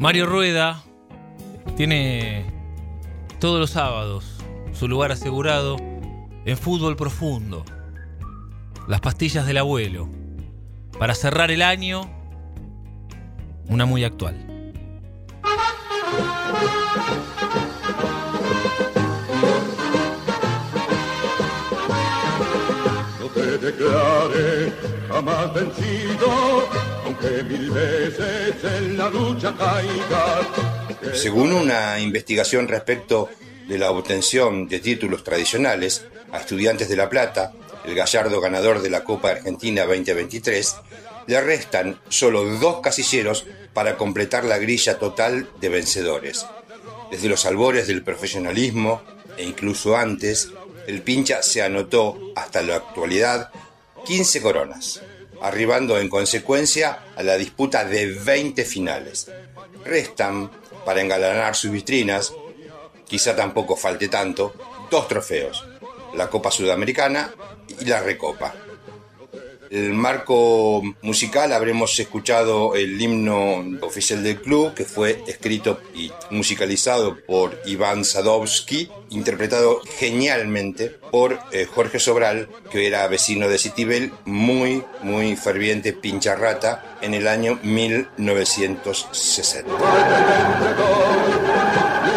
Mario Rueda tiene todos los sábados su lugar asegurado en fútbol profundo. Las pastillas del abuelo. Para cerrar el año, una muy actual. No te declare jamás vencido, aunque mil veces en la lucha caigas. Según una investigación respecto de la obtención de títulos tradicionales a estudiantes de La Plata, el gallardo ganador de la Copa Argentina 2023, le restan solo dos casilleros para completar la grilla total de vencedores. Desde los albores del profesionalismo e incluso antes, el pincha se anotó hasta la actualidad 15 coronas, arribando en consecuencia a la disputa de 20 finales. Restan, para engalanar sus vitrinas, quizá tampoco falte tanto, dos trofeos, la Copa Sudamericana y la Recopa. El marco musical habremos escuchado el himno oficial del club, que fue escrito y musicalizado por Iván Sadovsky, interpretado genialmente por eh, Jorge Sobral, que era vecino de Citibel, muy, muy ferviente pincharrata en el año 1960.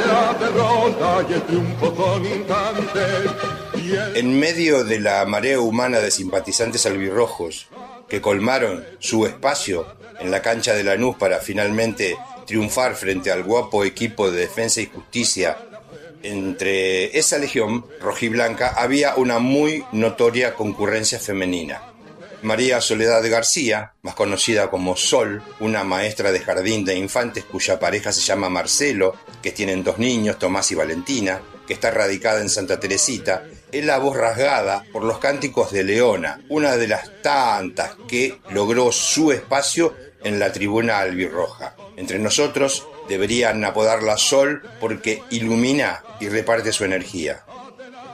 La derrota y el triunfo son instantes. En medio de la marea humana de simpatizantes albirrojos que colmaron su espacio en la cancha de Lanús para finalmente triunfar frente al guapo equipo de defensa y justicia, entre esa legión rojiblanca había una muy notoria concurrencia femenina. María Soledad García, más conocida como Sol, una maestra de jardín de infantes cuya pareja se llama Marcelo, que tienen dos niños, Tomás y Valentina, que está radicada en Santa Teresita, es la voz rasgada por los cánticos de Leona, una de las tantas que logró su espacio en la tribuna albirroja. Entre nosotros deberían apodarla Sol porque ilumina y reparte su energía.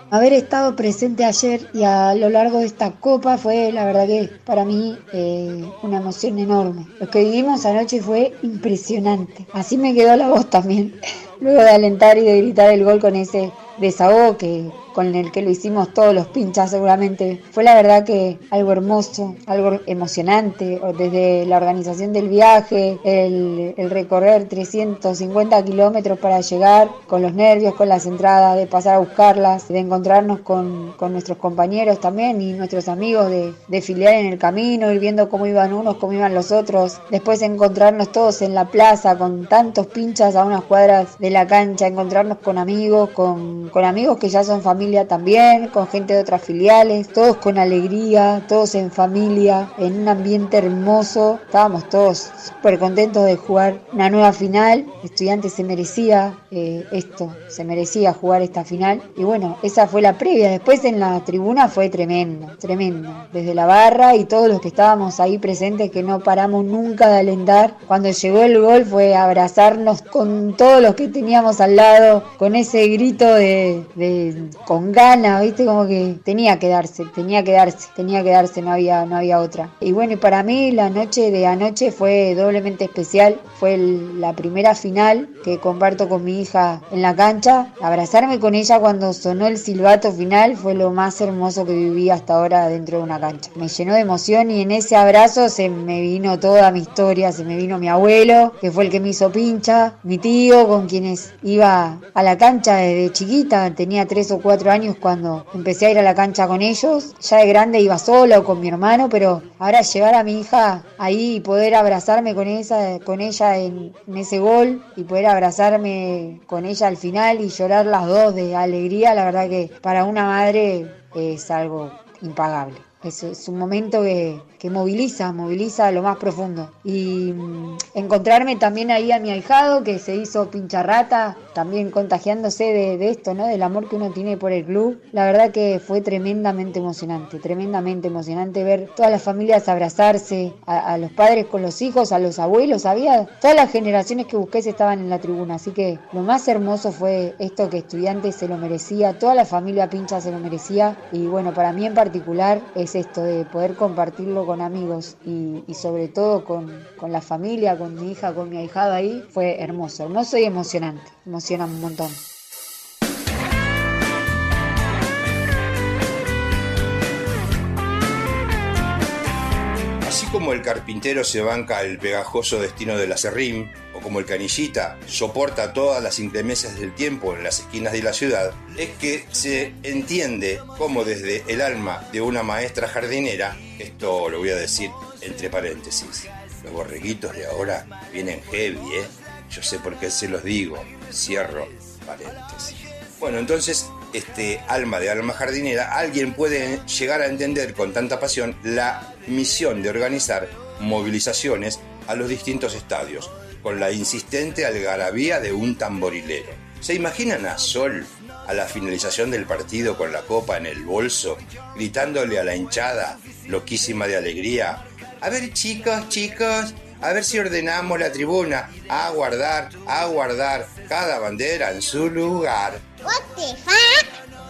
Haber estado presente ayer y a lo largo de esta copa fue, la verdad que para mí, eh, una emoción enorme. Lo que vivimos anoche fue impresionante. Así me quedó la voz también. Luego de alentar y de gritar el gol con ese desahogo que, con el que lo hicimos todos los pinchas seguramente. Fue la verdad que algo hermoso, algo emocionante, desde la organización del viaje, el, recorrer 350 kilómetros para llegar, con los nervios, con las entradas, de pasar a buscarlas, de encontrarnos con, nuestros compañeros también y nuestros amigos, de, de filiar en el camino, ir viendo cómo iban unos, cómo iban los otros, después encontrarnos todos en la plaza con tantos pinchas a unas cuadras de la cancha, encontrarnos con amigos, con, con amigos que ya son familia también, con gente de otras filiales, todos con alegría, todos en familia, en un ambiente hermoso. Estábamos todos súper contentos de jugar una nueva final. Estudiantes se merecía eh, esto, se merecía jugar esta final. Y bueno, esa fue la previa. Después en la tribuna fue tremendo, tremendo. Desde la barra y todos los que estábamos ahí presentes que no paramos nunca de alentar. Cuando llegó el gol fue abrazarnos con todos los que teníamos al lado, con ese grito de, de con ganas, viste, como que tenía que darse, tenía que darse, tenía que darse, no había, no había otra. Y bueno, y para mí la noche de anoche fue doblemente especial, fue el- la primera final que comparto con mi hija en la cancha. Abrazarme con ella cuando sonó el silbato final fue lo más hermoso que viví hasta ahora dentro de una cancha. Me llenó de emoción y en ese abrazo se me vino toda mi historia, se me vino mi abuelo, que fue el que me hizo pincha, mi tío con quienes iba a la cancha desde chiquita, tenía tres o cuatro años cuando empecé a ir a la cancha con ellos. Ya de grande iba sola o con mi hermano, pero ahora llevar a mi hija ahí y poder abrazarme con esa, con ella en, en ese gol y poder abrazarme con ella al final y llorar las dos de alegría, la verdad que para una madre es algo impagable. Es, es un momento que, que moviliza, moviliza a lo más profundo. Y mm, encontrarme también ahí a mi ahijado que se hizo pincharrata, también contagiándose de, esto, ¿no? Del amor que uno tiene por el club. La verdad que fue tremendamente emocionante, tremendamente emocionante ver todas las familias abrazarse, a, a los padres con los hijos, a los abuelos. Había todas las generaciones que busqué estaban en la tribuna. Así que lo más hermoso fue esto que estudiantes se lo merecía, toda la familia pincha se lo merecía. Y bueno, para mí en particular es esto, de poder compartirlo con amigos y, sobre todo con, con, la familia, con mi hija, con mi ahijado ahí, fue hermoso, hermoso y emocionante, emociona un montón. Como el carpintero se banca el pegajoso destino del acerrín, o como el canillita soporta todas las inclemencias del tiempo en las esquinas de la ciudad, es que se entiende cómo desde el alma de una maestra jardinera, esto lo voy a decir entre paréntesis, los borreguitos de ahora vienen heavy, ¿eh? Yo sé por qué se los digo, cierro paréntesis. Bueno, entonces este alma de alma jardinera, alguien puede llegar a entender con tanta pasión la misión de organizar movilizaciones a los distintos estadios, con la insistente algarabía de un tamborilero. ¿Se imaginan a Sol a la finalización del partido con la copa en el bolso, gritándole a la hinchada, loquísima de alegría, a ver chicos, chicos, a ver si ordenamos la tribuna, a guardar, a guardar cada bandera en su lugar.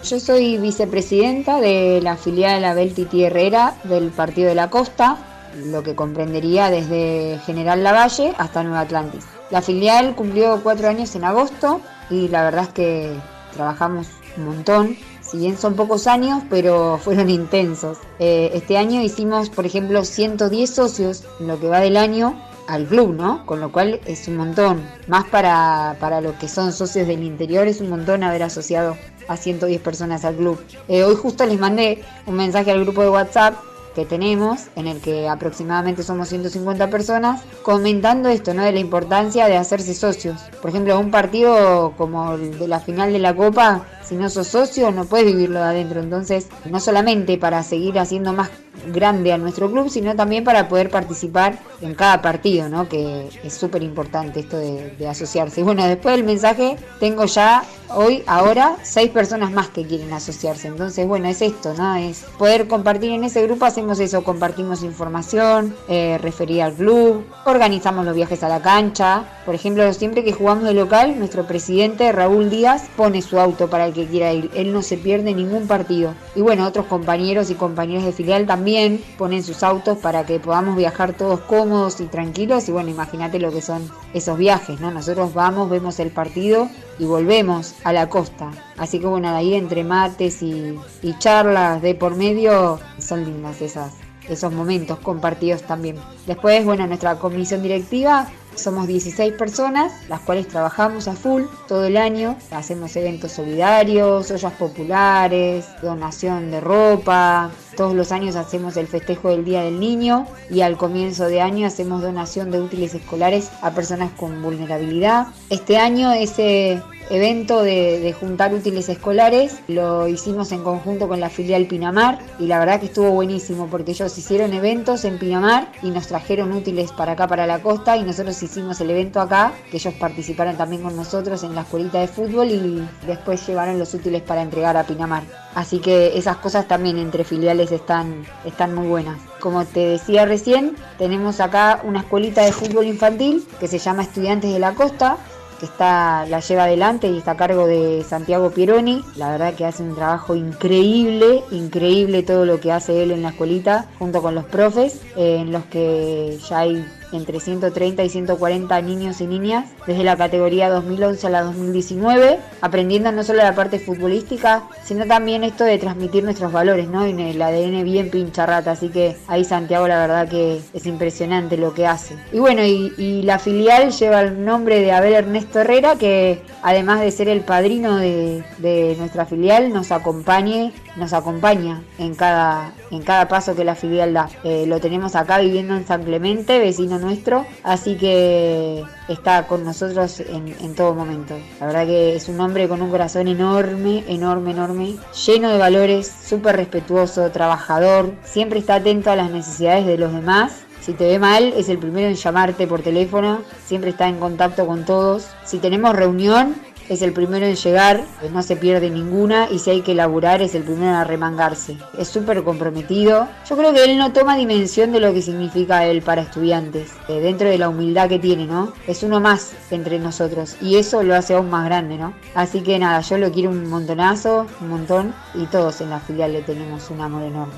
Yo soy vicepresidenta de la filial Abel Titi Herrera del Partido de la Costa, lo que comprendería desde General Lavalle hasta Nueva Atlantis. La filial cumplió cuatro años en agosto y la verdad es que trabajamos un montón. Si bien son pocos años, pero fueron intensos. Eh, este año hicimos, por ejemplo, 110 socios en lo que va del año al club, ¿no? Con lo cual es un montón. Más para, para los que son socios del interior, es un montón haber asociado a 110 personas al club. Eh, hoy justo les mandé un mensaje al grupo de WhatsApp que tenemos, en el que aproximadamente somos 150 personas, comentando esto, ¿no? De la importancia de hacerse socios. Por ejemplo, un partido como el de la final de la Copa, si no sos socio, no puedes vivirlo de adentro. Entonces, no solamente para seguir haciendo más grande a nuestro club, sino también para poder participar en cada partido, ¿no? Que es súper importante esto de, asociarse. Y bueno, después del mensaje, tengo ya hoy, ahora, seis personas más que quieren asociarse. Entonces, bueno, es esto, ¿no? Es poder compartir en ese grupo, hacemos eso, compartimos información, eh, referir al club, organizamos los viajes a la cancha. Por ejemplo, siempre que jugamos de local, nuestro presidente Raúl Díaz pone su auto para el que quiera ir. Él no se pierde ningún partido. Y bueno, otros compañeros y compañeras de filial también ponen sus autos para que podamos viajar todos cómodos y tranquilos. Y bueno, imagínate lo que son esos viajes, ¿no? Nosotros vamos, vemos el partido y volvemos a la costa. Así que bueno, ahí entre mates y, charlas de por medio son lindas esas, esos momentos compartidos también. Después, bueno, nuestra comisión directiva somos 16 personas, las cuales trabajamos a full todo el año. Hacemos eventos solidarios, ollas populares, donación de ropa. Todos los años hacemos el festejo del Día del Niño y al comienzo de año hacemos donación de útiles escolares a personas con vulnerabilidad. Este año ese evento de, juntar útiles escolares. Lo hicimos en conjunto con la filial Pinamar y la verdad que estuvo buenísimo porque ellos hicieron eventos en Pinamar y nos trajeron útiles para acá, para la costa y nosotros hicimos el evento acá, que ellos participaron también con nosotros en la escuelita de fútbol y después llevaron los útiles para entregar a Pinamar. Así que esas cosas también entre filiales están, están muy buenas. Como te decía recién, tenemos acá una escuelita de fútbol infantil que se llama Estudiantes de la Costa, que está, la lleva adelante y está a cargo de Santiago Pieroni. La verdad que hace un trabajo increíble, increíble todo lo que hace él en la escuelita junto con los profes, en los que ya hay entre 130 y 140 niños y niñas desde la categoría 2011 a la 2019, aprendiendo no solo la parte futbolística, sino también esto de transmitir nuestros valores, ¿no? En el ADN bien pincharrata, así que ahí Santiago la verdad que es impresionante lo que hace. Y bueno, y, la filial lleva el nombre de Abel Ernesto Herrera, que además de ser el padrino de, nuestra filial, nos acompañe, nos acompaña en cada, en cada paso que la filial da. Eh, lo tenemos acá viviendo en San Clemente, vecino nuestro, así que está con nosotros en, todo momento. La verdad que es un hombre con un corazón enorme, enorme, enorme, lleno de valores, súper respetuoso, trabajador, siempre está atento a las necesidades de los demás si te ve mal, es el primero en llamarte por teléfono, siempre está en contacto con todos. Si tenemos reunión, es el primero en llegar, pues no se pierde ninguna y si hay que laburar es el primero en arremangarse. Es súper comprometido. Yo creo que él no toma dimensión de lo que significa él para estudiantes, eh, dentro de la humildad que tiene, ¿no? Es uno más entre nosotros y eso lo hace aún más grande, ¿no? Así que nada, yo lo quiero un montonazo, un montón y todos en la filial le tenemos un amor enorme.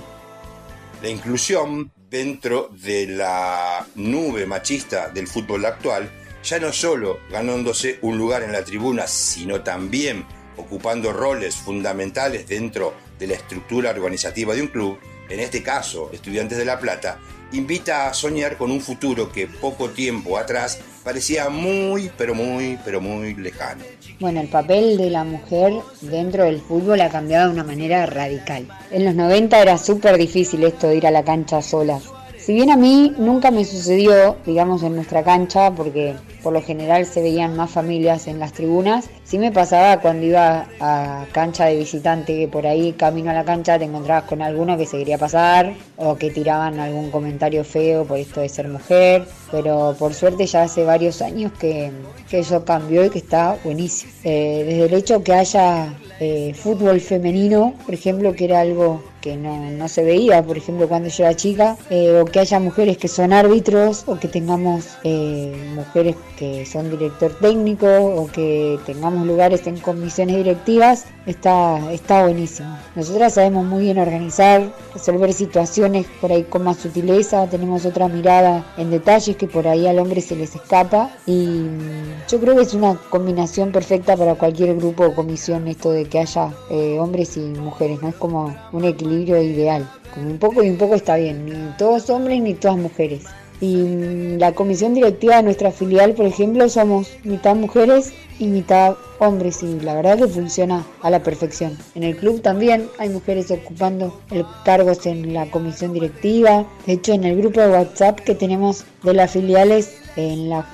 La inclusión dentro de la nube machista del fútbol actual, ya no solo ganándose un lugar en la tribuna, sino también ocupando roles fundamentales dentro de la estructura organizativa de un club, en este caso Estudiantes de La Plata, invita a soñar con un futuro que poco tiempo atrás parecía muy, pero muy, pero muy lejano. Bueno, el papel de la mujer dentro del fútbol ha cambiado de una manera radical. En los 90 era súper difícil esto de ir a la cancha solas. Si bien a mí nunca me sucedió, digamos, en nuestra cancha, porque por lo general se veían más familias en las tribunas. Sí me pasaba cuando iba a cancha de visitante, que por ahí camino a la cancha te encontrabas con alguno que se quería pasar o que tiraban algún comentario feo por esto de ser mujer. Pero por suerte ya hace varios años que, eso cambió y que está buenísimo. Eh, desde el hecho que haya eh, fútbol femenino, por ejemplo, que era algo que no, se veía, por ejemplo, cuando yo era chica, eh, o que haya mujeres que son árbitros, o que tengamos mujeres que son director técnico o que tengamos lugares en comisiones directivas, está, está buenísimo. Nosotras sabemos muy bien organizar, resolver situaciones por ahí con más sutileza, tenemos otra mirada en detalles que por ahí al hombre se les escapa y yo creo que es una combinación perfecta para cualquier grupo o comisión esto de que haya eh, hombres y mujeres, no es como un equilibrio ideal. Como un poco y un poco está bien, ni todos hombres ni todas mujeres. Y la comisión directiva de nuestra filial, por ejemplo, somos mitad mujeres y mitad hombres y la verdad que funciona a la perfección. En el club también hay mujeres ocupando cargos en la comisión directiva. De hecho, en el grupo de WhatsApp que tenemos de las filiales en la,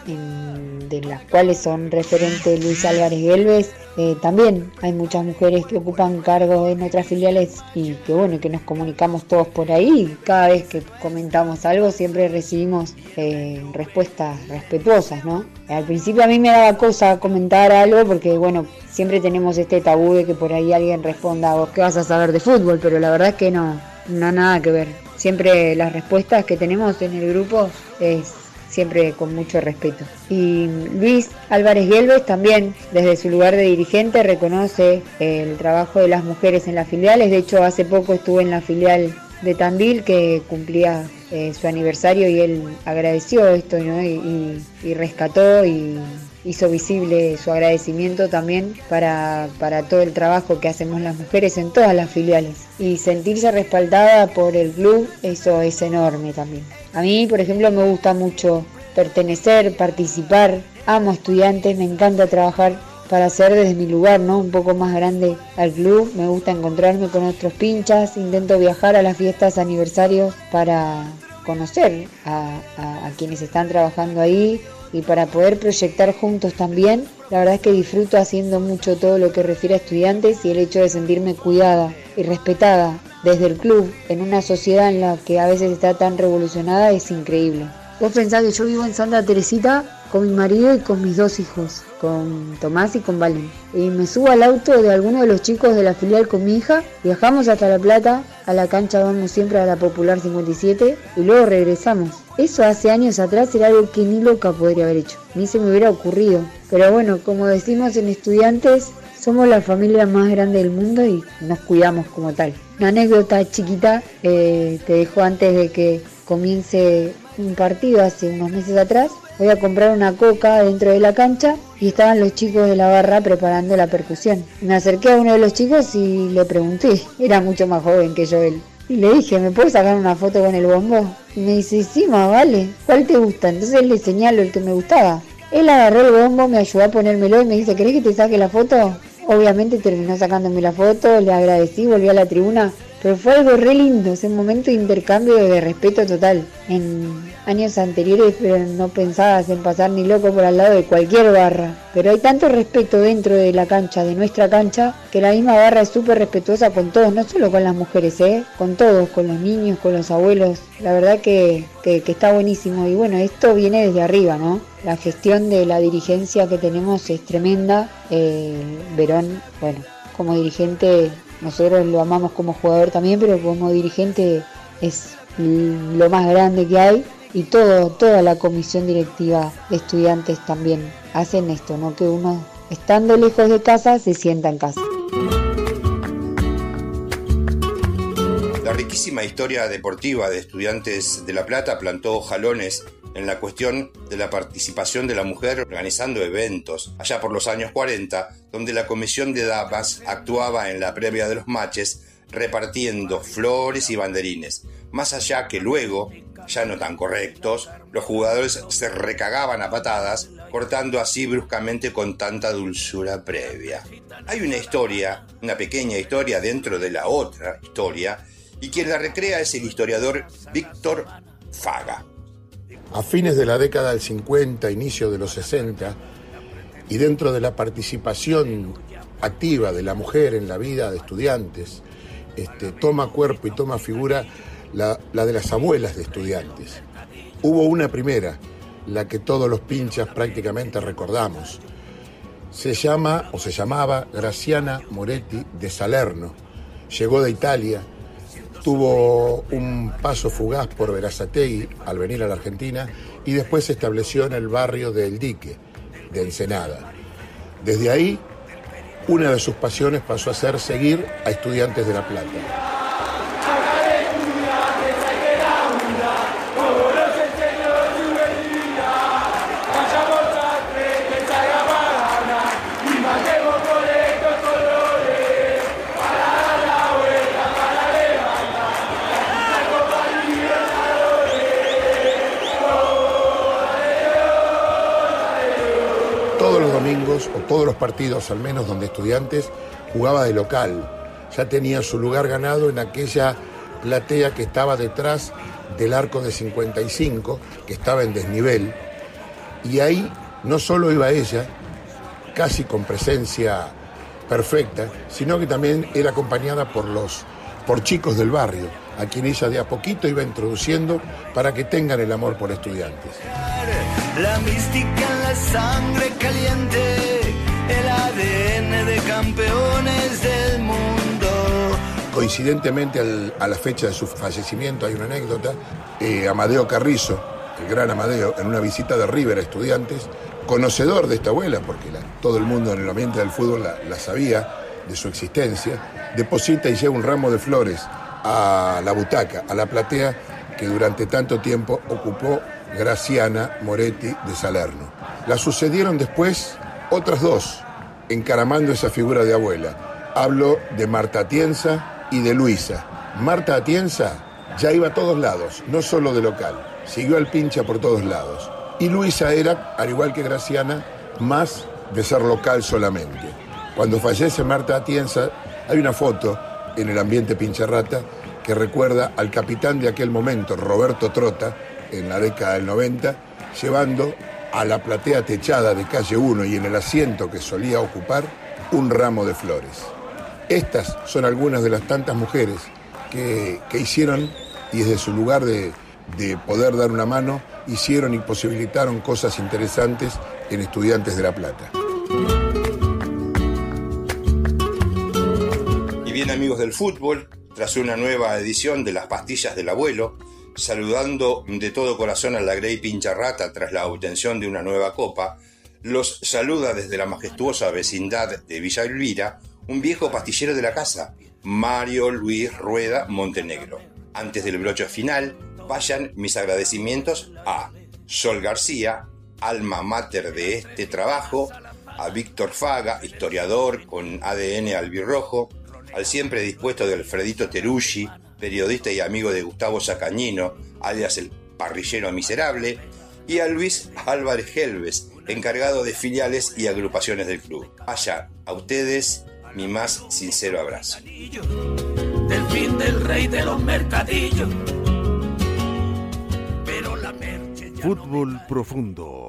de las cuales son referentes Luis Álvarez Gelves. Eh, también hay muchas mujeres que ocupan cargos en otras filiales y que bueno, que nos comunicamos todos por ahí. Cada vez que comentamos algo siempre recibimos eh, respuestas respetuosas, ¿no? Al principio a mí me daba cosa comentar algo porque bueno, siempre tenemos este tabú de que por ahí alguien responda, vos qué vas a saber de fútbol, pero la verdad es que no, no nada que ver. Siempre las respuestas que tenemos en el grupo es siempre con mucho respeto. Y Luis Álvarez Gelves también, desde su lugar de dirigente, reconoce el trabajo de las mujeres en las filiales. De hecho, hace poco estuvo en la filial de Tandil que cumplía eh, su aniversario y él agradeció esto y, y, rescató y hizo visible su agradecimiento también para, para todo el trabajo que hacemos las mujeres en todas las filiales. Y sentirse respaldada por el club, eso es enorme también. A mí, por ejemplo, me gusta mucho pertenecer, participar, amo estudiantes, me encanta trabajar para hacer desde mi lugar, ¿no? Un poco más grande al club, me gusta encontrarme con otros pinchas, intento viajar a las fiestas aniversarios para conocer a, a quienes están trabajando ahí y para poder proyectar juntos también. La verdad es que disfruto haciendo mucho todo lo que refiere a estudiantes y el hecho de sentirme cuidada y respetada desde el club en una sociedad en la que a veces está tan revolucionada es increíble. Vos pensás que yo vivo en Santa Teresita con mi marido y con mis dos hijos, con Tomás y con Valen. Y me subo al auto de alguno de los chicos de la filial con mi hija, viajamos hasta La Plata, a la cancha vamos siempre a la Popular 57 y luego regresamos. Eso hace años atrás era algo que ni loca podría haber hecho, ni se me hubiera ocurrido. Pero bueno, como decimos en estudiantes, somos la familia más grande del mundo y nos cuidamos como tal. Una anécdota chiquita eh, te dejo antes de que comience un partido hace unos meses atrás. Voy a comprar una coca dentro de la cancha y estaban los chicos de la barra preparando la percusión. Me acerqué a uno de los chicos y le pregunté, era mucho más joven que yo él. Y le dije, ¿me puedo sacar una foto con el bombo? Y me dice, sí, más vale, ¿cuál te gusta? Entonces le señalo el que me gustaba. Él agarró el bombo, me ayudó a ponérmelo y me dice, ¿querés que te saque la foto? Obviamente terminó sacándome la foto, le agradecí, volví a la tribuna, pero fue algo re lindo, ese momento de intercambio de respeto total. En años anteriores pero no pensabas en pasar ni loco por al lado de cualquier barra. Pero hay tanto respeto dentro de la cancha, de nuestra cancha, que la misma barra es súper respetuosa con todos, no solo con las mujeres, ¿eh? con todos, con los niños, con los abuelos. La verdad que, está buenísimo y bueno, esto viene desde arriba, ¿no? La gestión de la dirigencia que tenemos es tremenda. Eh, Verón, bueno, como dirigente, nosotros lo amamos como jugador también, pero como dirigente es lo más grande que hay y todo, toda la comisión directiva de estudiantes también hacen esto, ¿no? Que uno estando lejos de casa se sienta en casa. riquísima historia deportiva de estudiantes de La Plata plantó jalones en la cuestión de la participación de la mujer organizando eventos, allá por los años 40, donde la comisión de damas actuaba en la previa de los matches repartiendo flores y banderines, más allá que luego, ya no tan correctos, los jugadores se recagaban a patadas, cortando así bruscamente con tanta dulzura previa. Hay una historia, una pequeña historia dentro de la otra historia, y quien la recrea es el historiador Víctor Faga. A fines de la década del 50, inicio de los 60, y dentro de la participación activa de la mujer en la vida de estudiantes, este, toma cuerpo y toma figura la, la de las abuelas de estudiantes. Hubo una primera, la que todos los pinchas prácticamente recordamos. Se llama o se llamaba Graciana Moretti de Salerno. Llegó de Italia, tuvo un paso fugaz por Verazategui al venir a la Argentina y después se estableció en el barrio del Dique, de Ensenada. Desde ahí, una de sus pasiones pasó a ser seguir a estudiantes de La Plata. O todos los partidos al menos, donde estudiantes jugaba de local. Ya tenía su lugar ganado en aquella platea que estaba detrás del arco de 55, que estaba en desnivel. Y ahí no solo iba ella, casi con presencia perfecta, sino que también era acompañada por los por chicos del barrio, a quien ella de a poquito iba introduciendo para que tengan el amor por estudiantes. La mística en la sangre caliente, el ADN de campeones del mundo. Coincidentemente a la fecha de su fallecimiento hay una anécdota, eh, Amadeo Carrizo, el gran Amadeo, en una visita de River a estudiantes, conocedor de esta abuela, porque todo el mundo en el ambiente del fútbol la sabía de su existencia, deposita y lleva un ramo de flores a la butaca, a la platea que durante tanto tiempo ocupó Graciana Moretti de Salerno. La sucedieron después otras dos, encaramando esa figura de abuela. Hablo de Marta Atienza y de Luisa. Marta Atienza ya iba a todos lados, no solo de local, siguió al pincha por todos lados. Y Luisa era, al igual que Graciana, más de ser local solamente. Cuando fallece Marta Atienza, hay una foto en el ambiente pincharrata que recuerda al capitán de aquel momento, Roberto Trota, en la década del 90, llevando a la platea techada de calle 1 y en el asiento que solía ocupar un ramo de flores. Estas son algunas de las tantas mujeres que, hicieron y desde su lugar de, de poder dar una mano hicieron y posibilitaron cosas interesantes en Estudiantes de La Plata. Bien amigos del fútbol, tras una nueva edición de Las Pastillas del Abuelo, saludando de todo corazón a la Grey Pincharrata tras la obtención de una nueva copa, los saluda desde la majestuosa vecindad de Villa Elvira un viejo pastillero de la casa, Mario Luis Rueda Montenegro. Antes del broche final, vayan mis agradecimientos a Sol García, alma mater de este trabajo, a Víctor Faga, historiador con ADN albirrojo, al siempre dispuesto de Alfredito Teruggi, periodista y amigo de Gustavo Sacañino, alias el parrillero miserable, y a Luis Álvarez Helves, encargado de filiales y agrupaciones del club. Allá, a ustedes mi más sincero abrazo. Del fin del rey de los mercadillos. Fútbol profundo